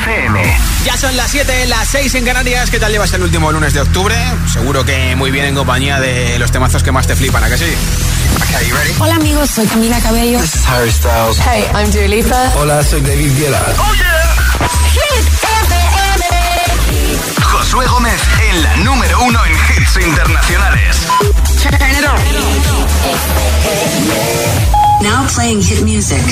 FM. Ya son las 7, las 6 en Canarias. ¿Qué tal llevas el último lunes de octubre? Seguro que muy bien en compañía de los temazos que más te flipan, ¿a que sí? Okay, you ready? Hola amigos, soy Camila Cabello. This is Harry Styles. Hey, I'm Dua Lipa. Hola, soy David Guetta. Oh yeah. Hit FM. Josué Gómez en la número uno en hits internacionales. Turn it on. Now playing hit music.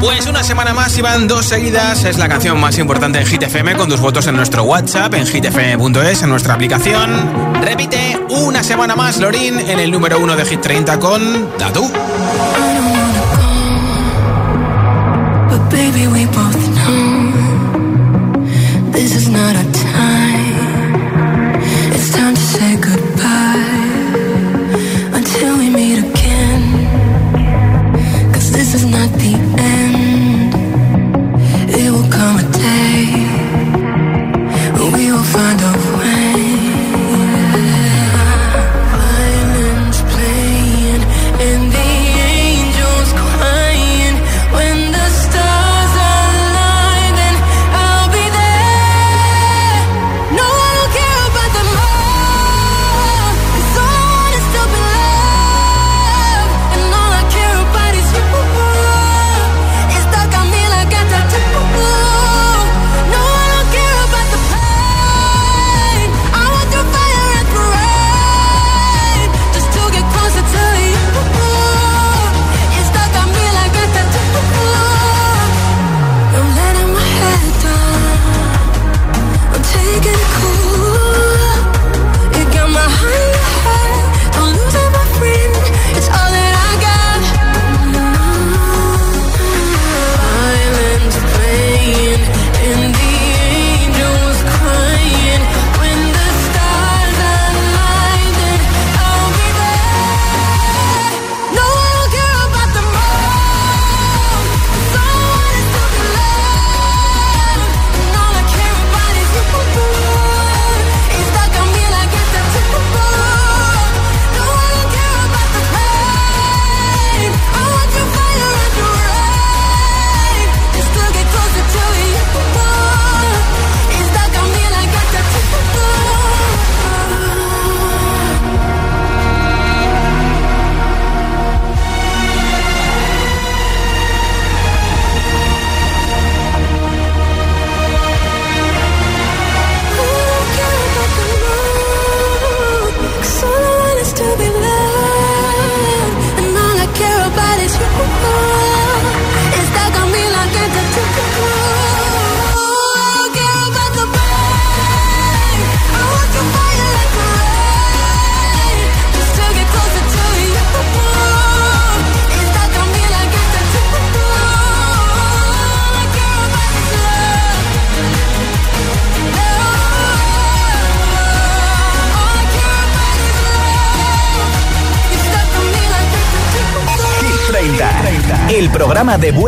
Pues una semana más y van dos seguidas. Es la canción más importante en Hit FM con tus votos en nuestro WhatsApp, en hitfm.es, en nuestra aplicación. Repite una semana más, Lorin, en el número uno de Hit 30 con Datu. Baby, we both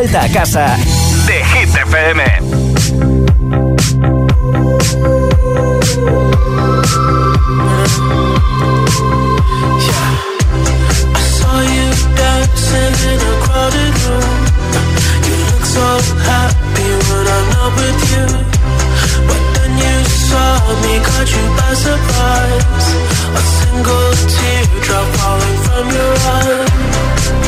vuelta a casa de Hit FM. I you saw me, surprise. A single teardrop falling from your eye.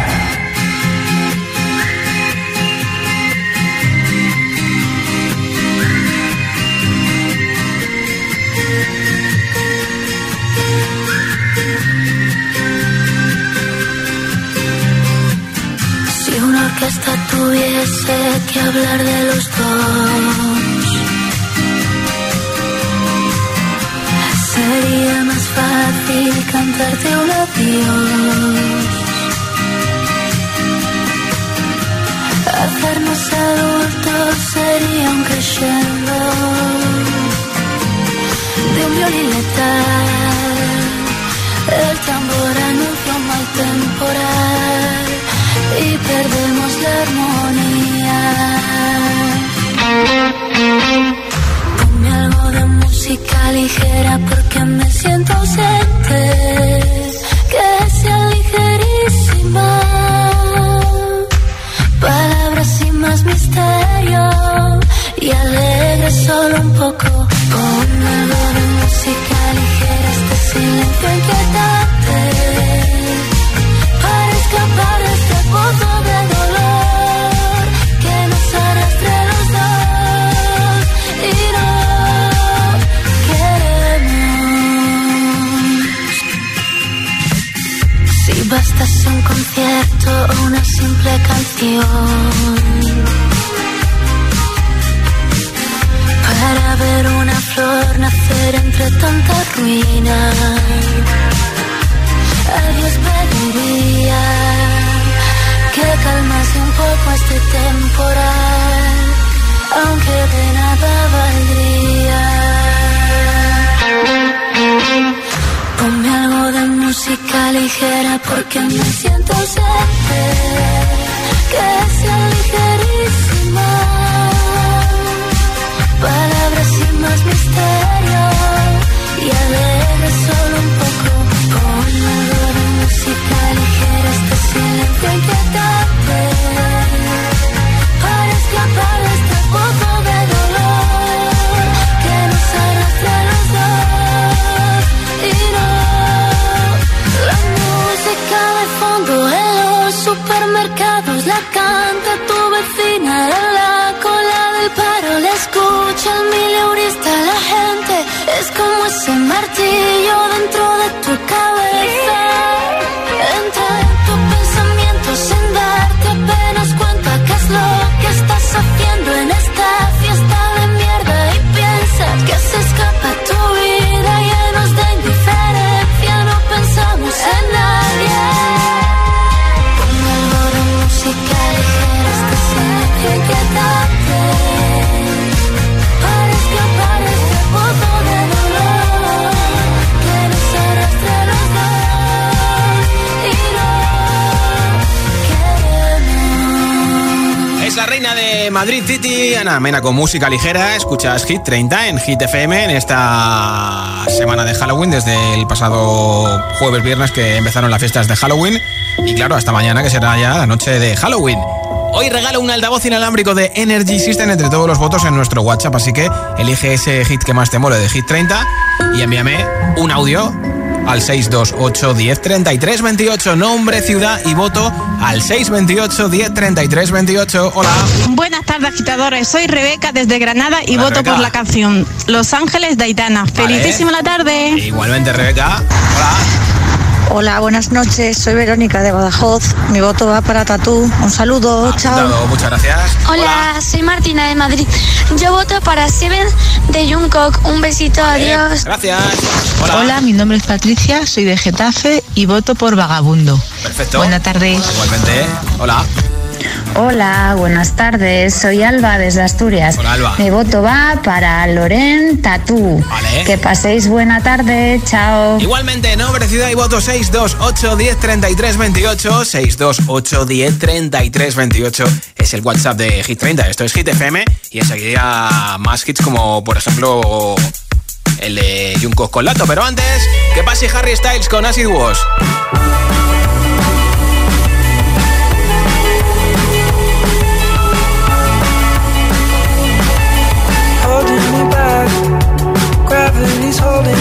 Reina de Madrid City, Ana Mena con música ligera. Escuchas Hit 30 en Hit FM en esta semana de Halloween, desde el pasado jueves, viernes que empezaron las fiestas de Halloween. Y claro, hasta mañana que será ya la noche de Halloween. Hoy regalo un altavoz inalámbrico de Energy System entre todos los votos en nuestro WhatsApp, así que elige ese hit que más te mole de Hit 30 y envíame un audio al 628 10 33 28, nombre, ciudad y voto al 628 10 33 28. Hola. Buenas tardes, agitadores. Soy Rebeca desde Granada y Hola, voto Rebeca. por la canción Los Ángeles de Aitana. Vale. Felicísima la tarde. Igualmente, Rebeca. Hola. Hola, buenas noches. Soy Verónica de Badajoz. Mi voto va para Tatú. Un saludo. Chao. Apuntado, Muchas gracias. Hola, soy Martina de Madrid. Yo voto para Seven de Jungkook. Un besito, adiós. Gracias. Hola. Hola, mi nombre es Patricia, soy de Getafe y voto por Vagabundo. Perfecto. Buena tarde. Igualmente. Hola. Hola, buenas tardes. Soy Alba desde Asturias. Hola, Alba. Mi voto va para Loren Tatú. Vale. Que paséis buena tarde. Chao. Igualmente, nombre, ciudad y voto 628 10 33 28. 628 10 33 28 es el WhatsApp de Hit 30. Esto es Hit FM y enseguida más hits como, por ejemplo, el de Junkos con Lato. Pero antes, que pase Harry Styles con Acid Wash.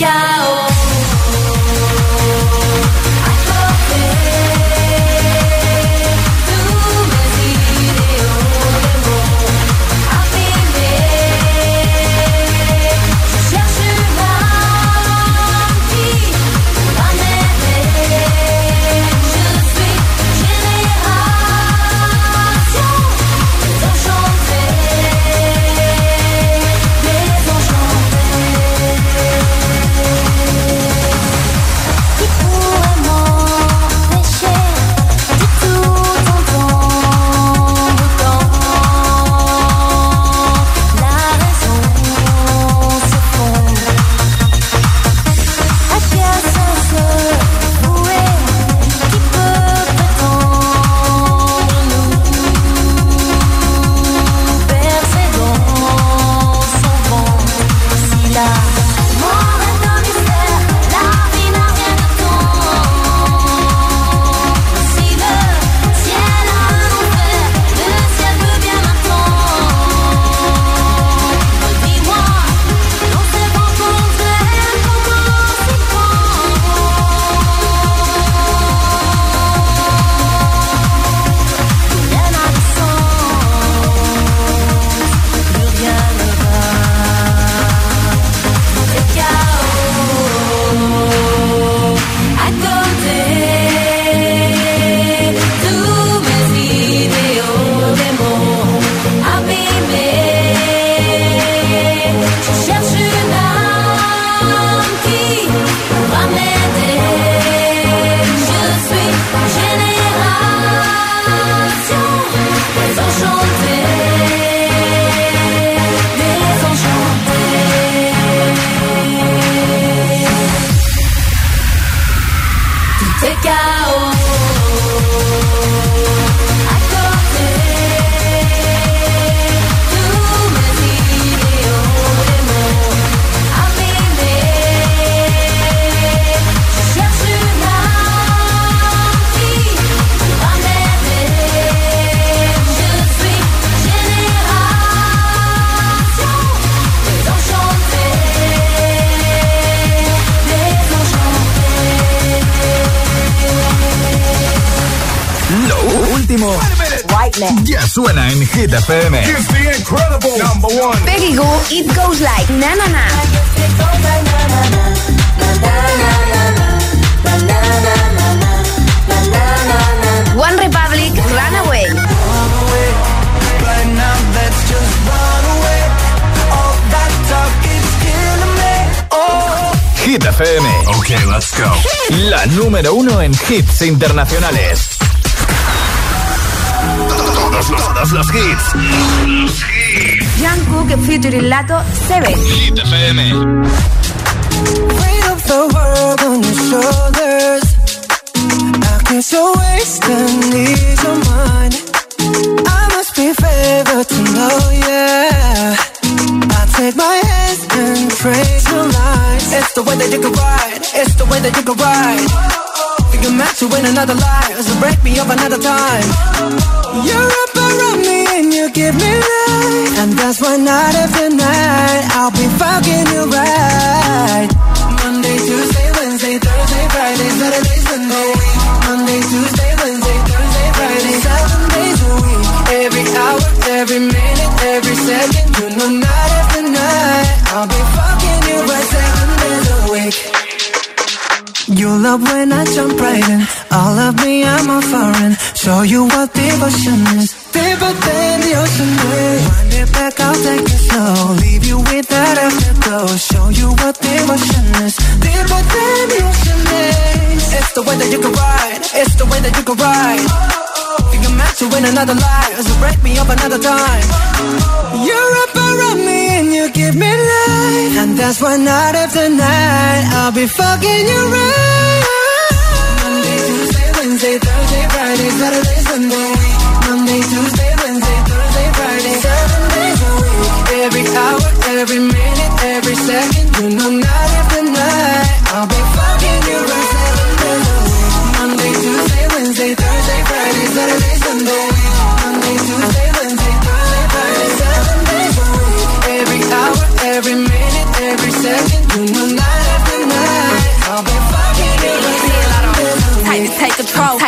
느껴 Hit FM. Peggy Goo, It Goes Like Na Na Na. One Republic, Runaway. Hit FM. Ok, let's go. La número uno en hits internacionales. Todos los, todos los hits. Jungkook featuring Lato 7. Hit FM. Weight of the world on your shoulders. I guess you're wasting ease of mine. I must be favored to know, yeah. I take my hands and praise your lines. It's the way that you can ride. It's the way that you can ride. You can match you in another life. So break me up another time. You're up around me and you give me life. And that's why night after night is. Deeper than the ocean waves. Wind it back, I'll take it slow. Leave you with that afterglow. Show you what devotion is. Deeper than the ocean waves. It's the way that you can ride. It's the way that you can ride. You can match you in another life. So break me up another time. You're up around me and you give me life. And that's why night after night I'll be fucking you right. Monday, Tuesday, Wednesday, Thursday, Friday, Saturday, Sunday. Monday, Tuesday, Wednesday, Thursday, Friday, seven days a week. Every hour, every minute,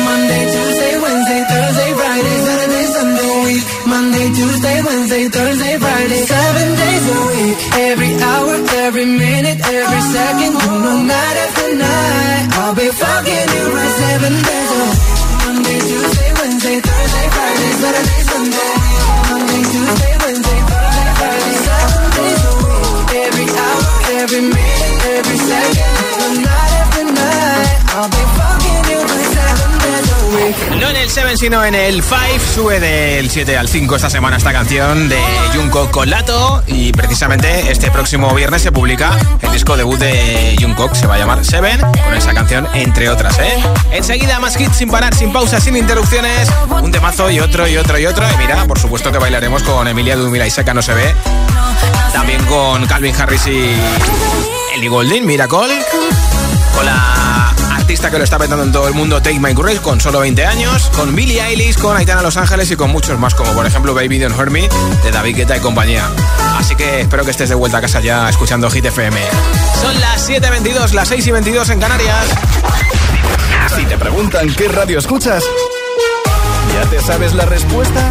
Monday, Tuesday, Wednesday, Thursday, Friday, Saturday, Sunday. week. Monday, Tuesday, Wednesday, Thursday, Friday, seven days a week. Every hour, every minute, every second. You know, night after night, I'll be fucking you right seven days a week. Monday, Tuesday, Wednesday, Thursday, Friday, Saturday, Sunday. Monday, Tuesday, Wednesday, No en el 7, sino en el 5. Sube del 7 al 5 esta semana esta canción de Jungkook con Lato. Y precisamente este próximo viernes se publica el disco debut de Jungkook. Se va a llamar Seven, con esa canción, entre otras, ¿eh? Enseguida, más hits sin parar, sin pausa, sin interrupciones. Un temazo y otro y otro y otro. Y mira, por supuesto que bailaremos con Emilia Dumila y Seca No Se Ve. También con Calvin Harris y Ellie Goulding, Miracle. Con la que lo está petando en todo el mundo, Take My Grace, con solo 20 años, con Billie Eilish, con Aitana Los Ángeles y con muchos más, como por ejemplo Baby Don't Hurt Me, de David Guetta y compañía. Así que espero que estés de vuelta a casa ya escuchando Hit FM. Son las 7.22, las 6 y 22 en Canarias. Si te preguntan qué radio escuchas, ¿ya te sabes la respuesta?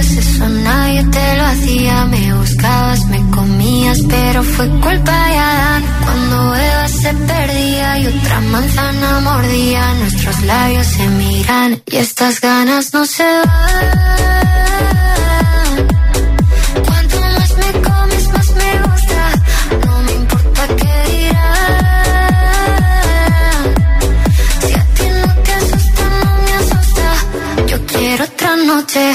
Eso nadie te lo hacía. Me buscabas, me comías, pero fue culpa de Adán. Cuando Eva se perdía y otra manzana mordía, nuestros labios se miran y estas ganas no se van. Cuanto más me comes, más me gusta. No me importa qué. Yo quiero otra noche.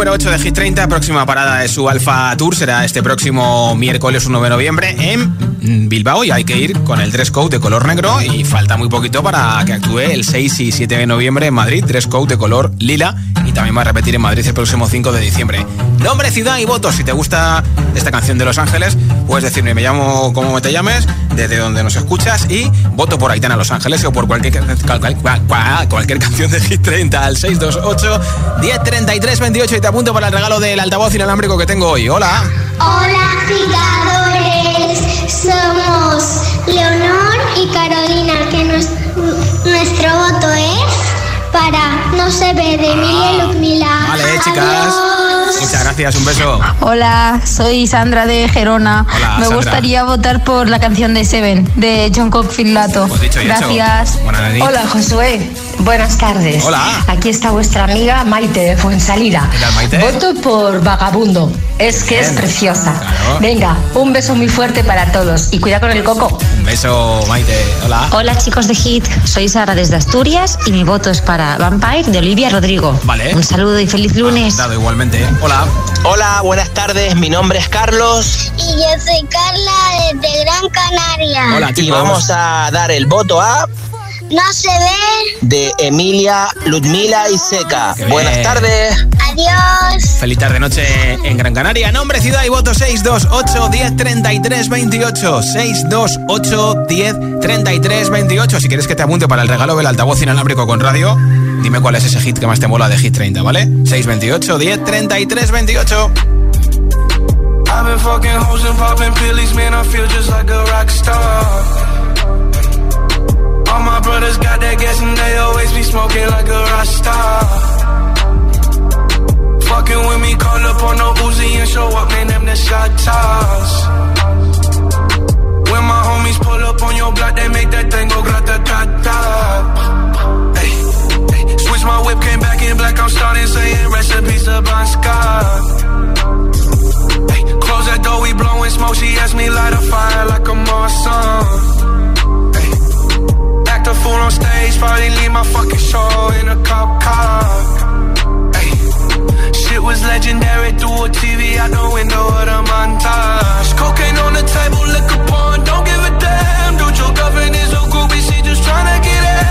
Número 8 de Hit 30. Próxima parada de su Alfa Tour será este próximo miércoles 1 de noviembre en Bilbao. Y hay que ir con el dress code de color negro. Y falta muy poquito para que actúe el 6 y 7 de noviembre en Madrid. Dress code de color lila. Y también va a repetir en Madrid el próximo 5 de diciembre. Nombre, ciudad y votos. Si te gusta esta canción de Los Ángeles, puedes decirme, me llamo como te llames, desde donde nos escuchas y voto por Aitana Los Ángeles o por cualquier, cual- cual- cual- cualquier canción de Hit 30 al 628 1033 28 y te apunto para el regalo del altavoz inalámbrico que tengo hoy. Hola. Hola agitadores, somos Leonor y Carolina, que nos- nuestro voto es para No se ve de Emilia y Ludmila. Vale, chicas. Adiós. Muchas gracias, un beso. Hola, soy Sandra de Gerona. Hola, Me Sandra. gustaría votar por la canción de Seven, de John Cockfield Lato. Pues dicho y hecho. Gracias. Buenas. Hola Josué, buenas tardes. Hola. Aquí está vuestra amiga Maite de Fuensalida. ¿Qué tal, Maite? Voto por Vagabundo. Es que es preciosa. Claro. Venga, un beso muy fuerte para todos y cuida con el coco. Beso, Maite. Hola. Hola chicos de Hit, soy Sara desde Asturias y mi voto es para Vampire de Olivia Rodrigo. Vale. Un saludo y feliz lunes. Dado igualmente. Hola. Hola, buenas tardes. Mi nombre es Carlos Y yo soy Carla desde Gran Canaria. Hola, y vamos a dar el voto a No se ve. de Emilia, Ludmila y Seca. Qué Buenas bien. tardes. Adiós. Feliz tarde noche en Gran Canaria. Nombre, ciudad y voto 628 10 33 28. 628 10 33 28. Si quieres que te apunte para el regalo del altavoz inalámbrico con radio, dime cuál es ese hit que más te mola de Hit 30, ¿vale? 628 10 33 28. I've been fucking hoes and popping pillies, man. I feel just like a rock star. All my brothers got that gas and they always be smoking like a rock star. Fucking with me, call up on no Uzi and show up, man. Them the shot toss. When my homies pull up on your block, they make that thing go grata ta ta. Hey, hey. Switch my whip, came back in black. I'm starting saying recipes of Scott. Ay, Close that door, we blowing smoke. She asked me light a fire like a Marsan. A fool on stage, probably leave my fucking show in a cop car. Ay, Shit was legendary through a TV out the window of the montage. Cocaine on the table, liquor porn, don't give a damn. Dude, your girlfriend is a groupie, she just tryna get in.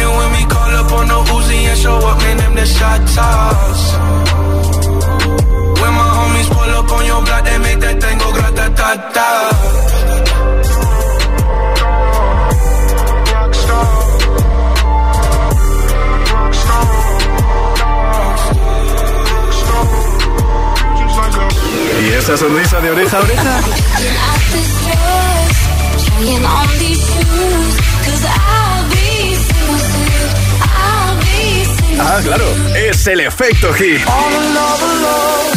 Fucking with me, call up on no Uzi and show up, man. Them the shot toss. When my homies pull up on your block, they make that thing go grata ta ta. ¿Y esa sonrisa de oreja a oreja? Ah, claro, es el efecto hit. All alone,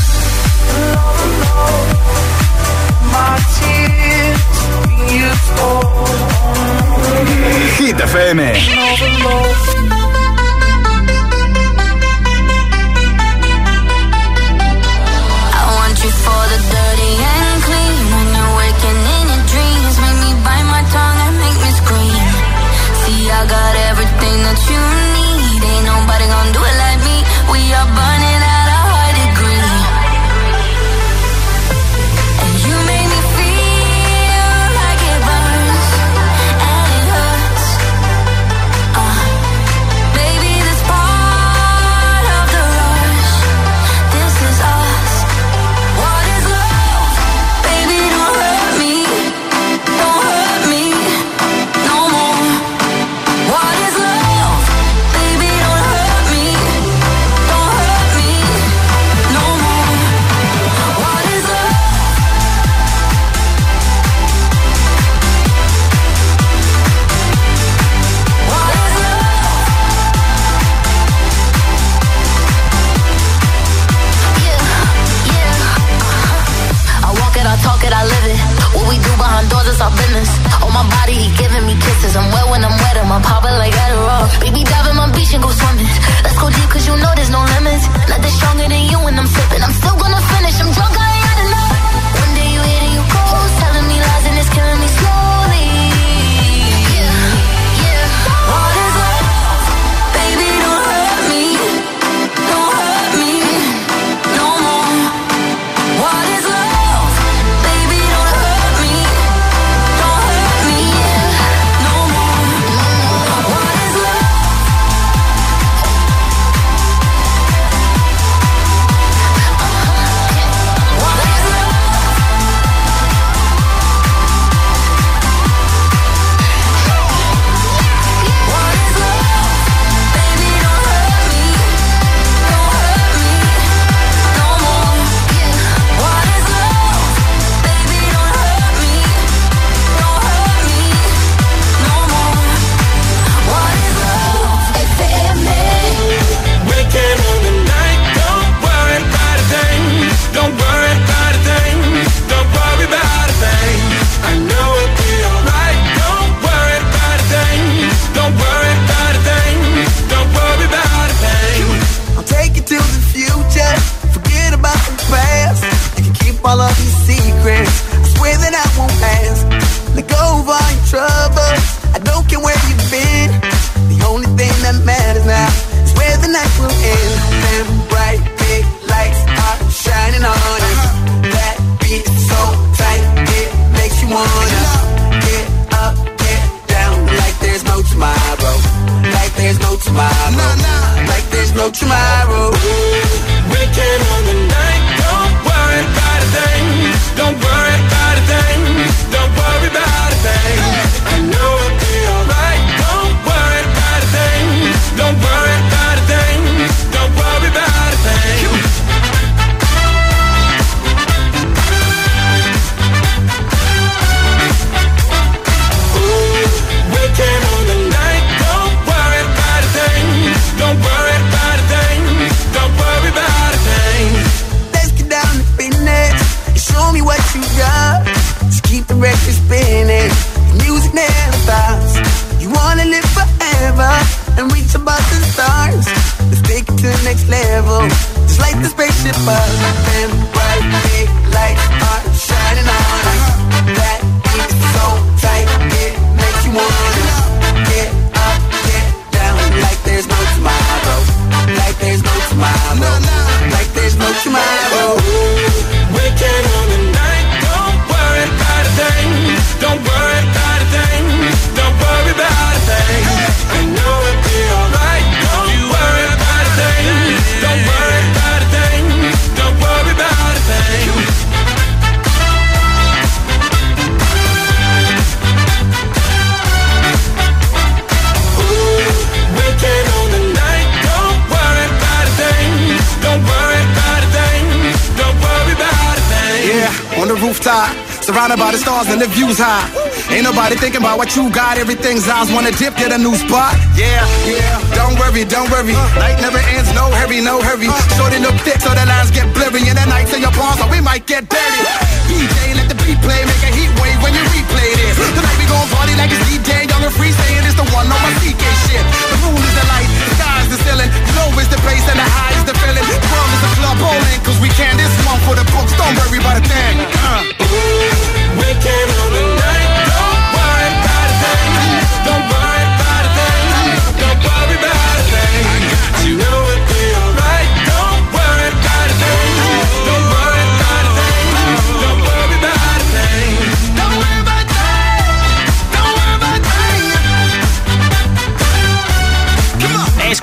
the the views high. Ain't nobody thinking about what you got. Everything's eyes wanna dip, get a new spot. Yeah, yeah. Don't worry, don't worry. Night never ends, no hurry, no hurry. Shorten up thick so the lines get blurry. And the nights in your palms, so we might get dirty. DJ, let the beat play, make a heat wave when you replay this. Tonight we gon' party like it's DJ, young and free, saying it's the one on my CK shit. The moon is the light, the sky is the ceiling. Low is the bass and the high is the feeling. The world is a club bowling, cause we can this one for the books. Don't worry about a thing. Uh. Waking on the night, don't worry about a thing. Don't worry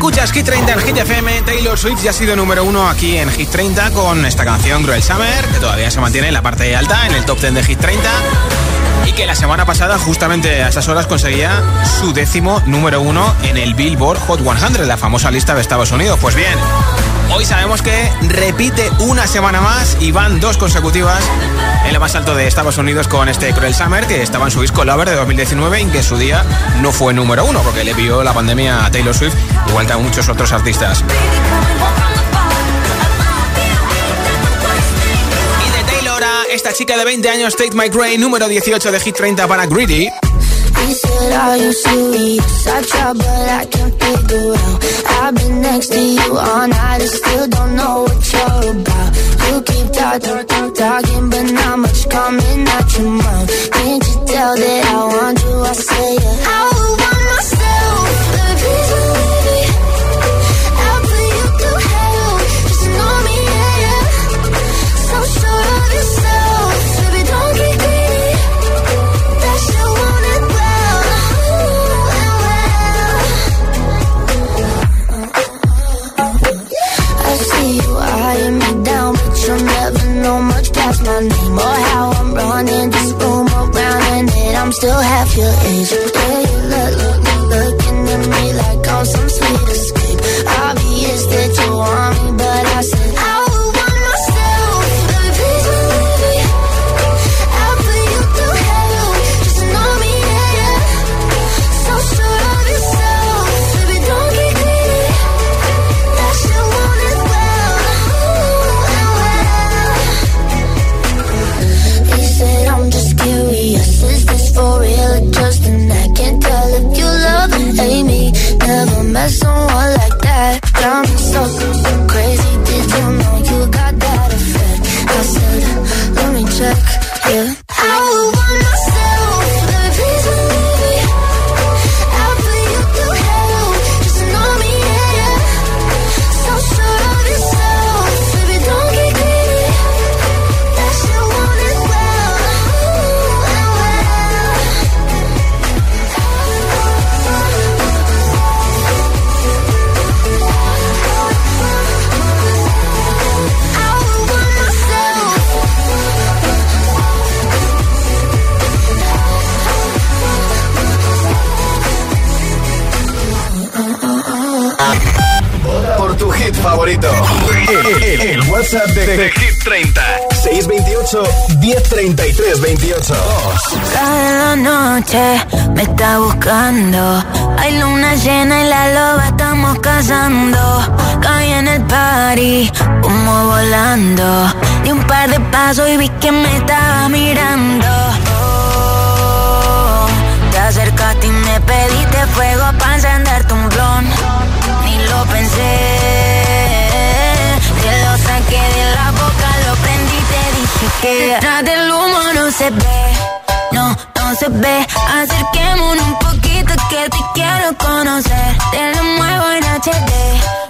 Escuchas Hit 30 en Hit FM. Taylor Swift ya ha sido número uno aquí en Hit 30 con esta canción Cruel Summer, que todavía se mantiene en la parte alta, en el top 10 de Hit 30. Y que la semana pasada, justamente a estas horas, conseguía su décimo número uno en el Billboard Hot 100, la famosa lista de Estados Unidos. Pues bien, Hoy sabemos que repite una semana más y van dos consecutivas en lo más alto de Estados Unidos con este Cruel Summer, que estaba en su disco Lover de 2019 y que su día no fue número uno, porque le pilló la pandemia a Taylor Swift, igual que a muchos otros artistas. Y de Taylor a esta chica de 20 años, Take My Gray, número 18 de Hit 30 para Greedy. He said, I used to eat I tried, but I can't figure out. I've been next to you all night, I still don't know what you're about. You keep talking, talk, talking, but not much coming out your mouth. Can't you tell that I want you? I say, yeah. I I'm still half your age. humo volando. Di un par de pasos y vi que me estaba mirando. Te acercaste y me pediste fuego para encenderte un blon. Ni lo pensé, te lo saqué de la boca, lo prendí y te dije que detrás del humo no se ve, no, no se ve. Acerquémonos un poquito que te quiero conocer. Te lo muevo en HD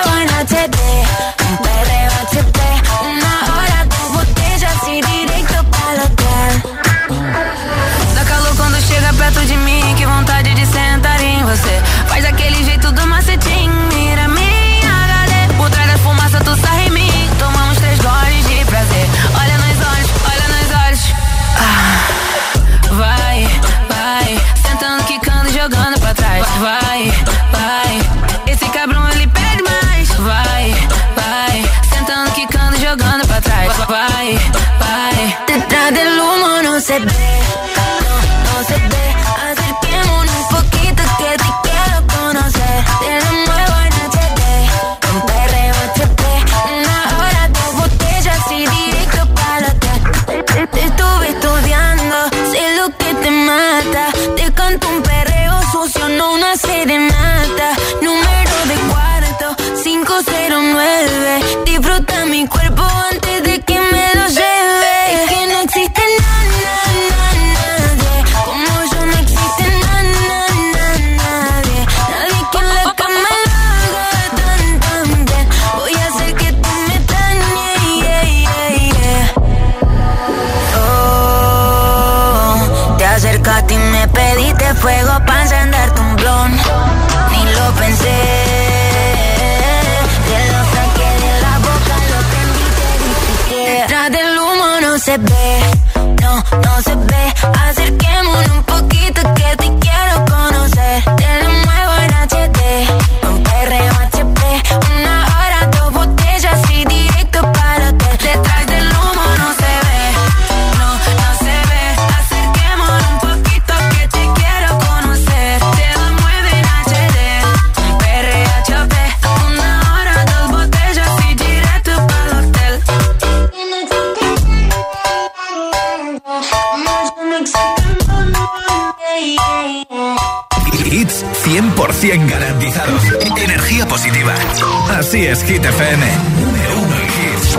días, Hit FM. Número uno en hits.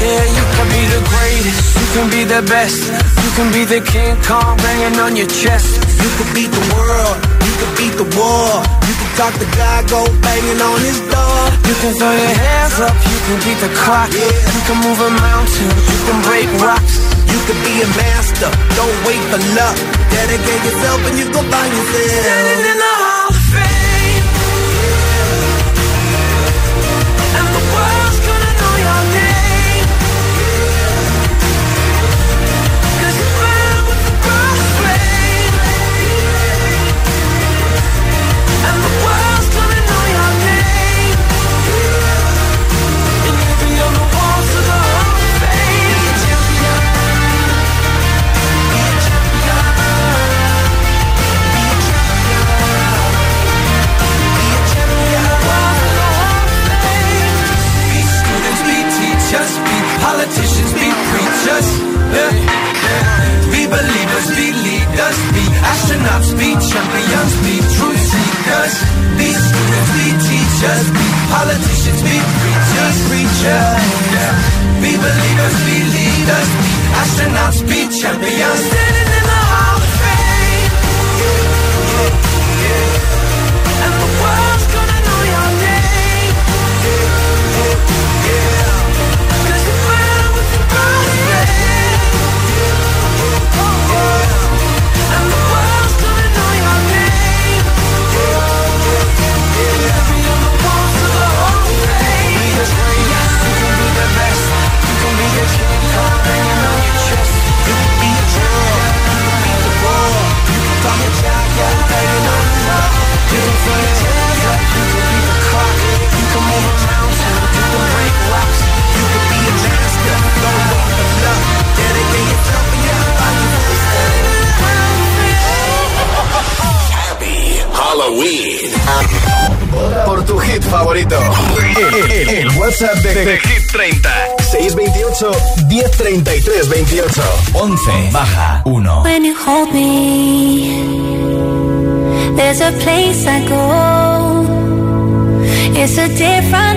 Yeah, you can be the greatest, you can be the best. You can be the King Kong banging on your chest. You beat the world, you beat the war. You talk the guy, go banging on his door. You can throw your hands up, you can beat the clock. You can move a mountain, you can break rocks. You be a master, don't wait for luck. Dedicate yourself and you go find yourself. Standing in the. Christians, be preachers, preachers. Be believers, be leaders, be astronauts, be champions. 628 1033 28 11 baja 1 When you hold me There's a place I go. It's a different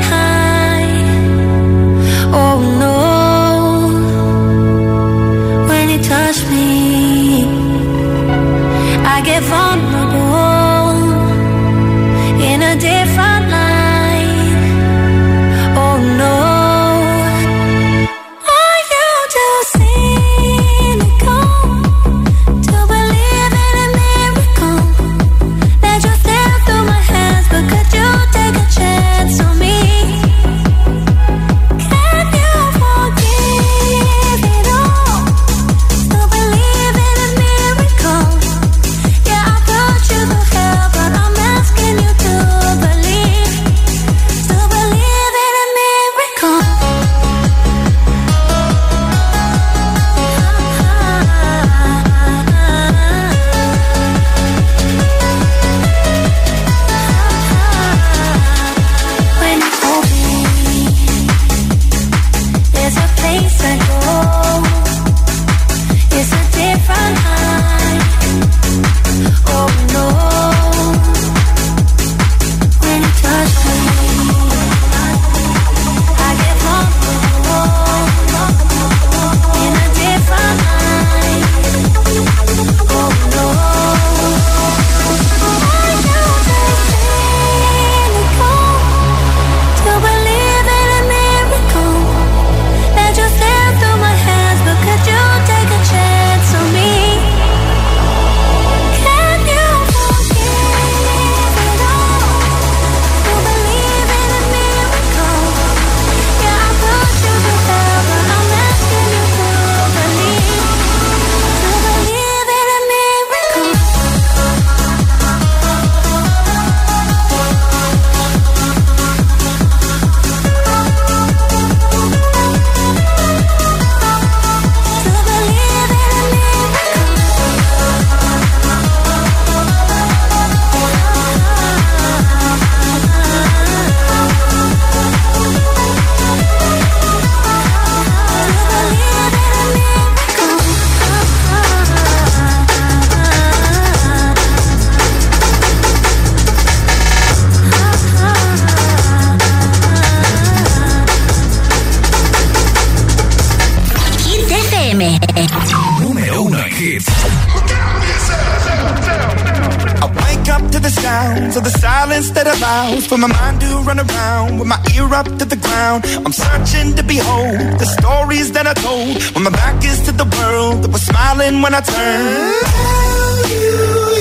smiling when I turned. Tell you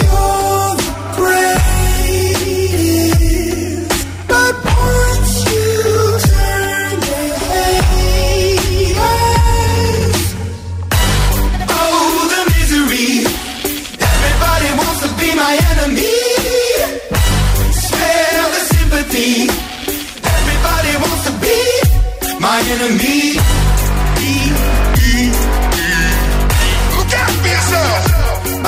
you're the greatest, but once you turn hate. Oh, the misery. Everybody wants to be my enemy. The sympathy. Everybody wants to be my enemy.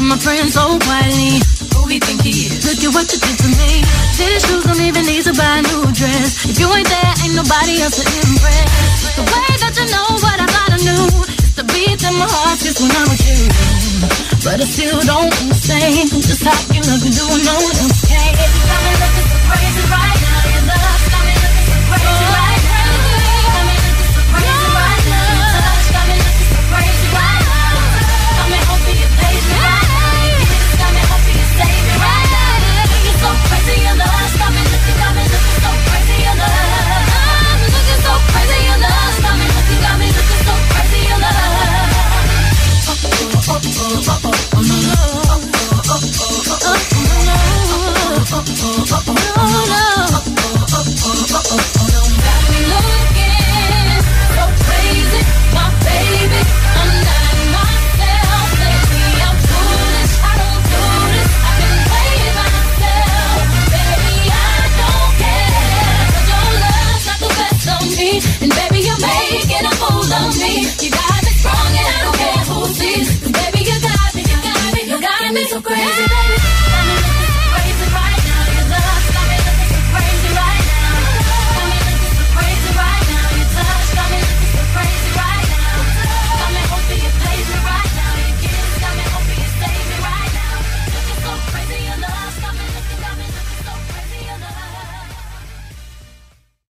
to my friends oh, so quietly, who we think he is? Look at what you did to me. These shoes don't even need to buy a new dress. If you ain't there, ain't nobody else to impress. The way that you know what I thought I knew is the beat in my heart just when I'm with you. But I still don't understand just how you love me, do no one else can. so crazy, baby.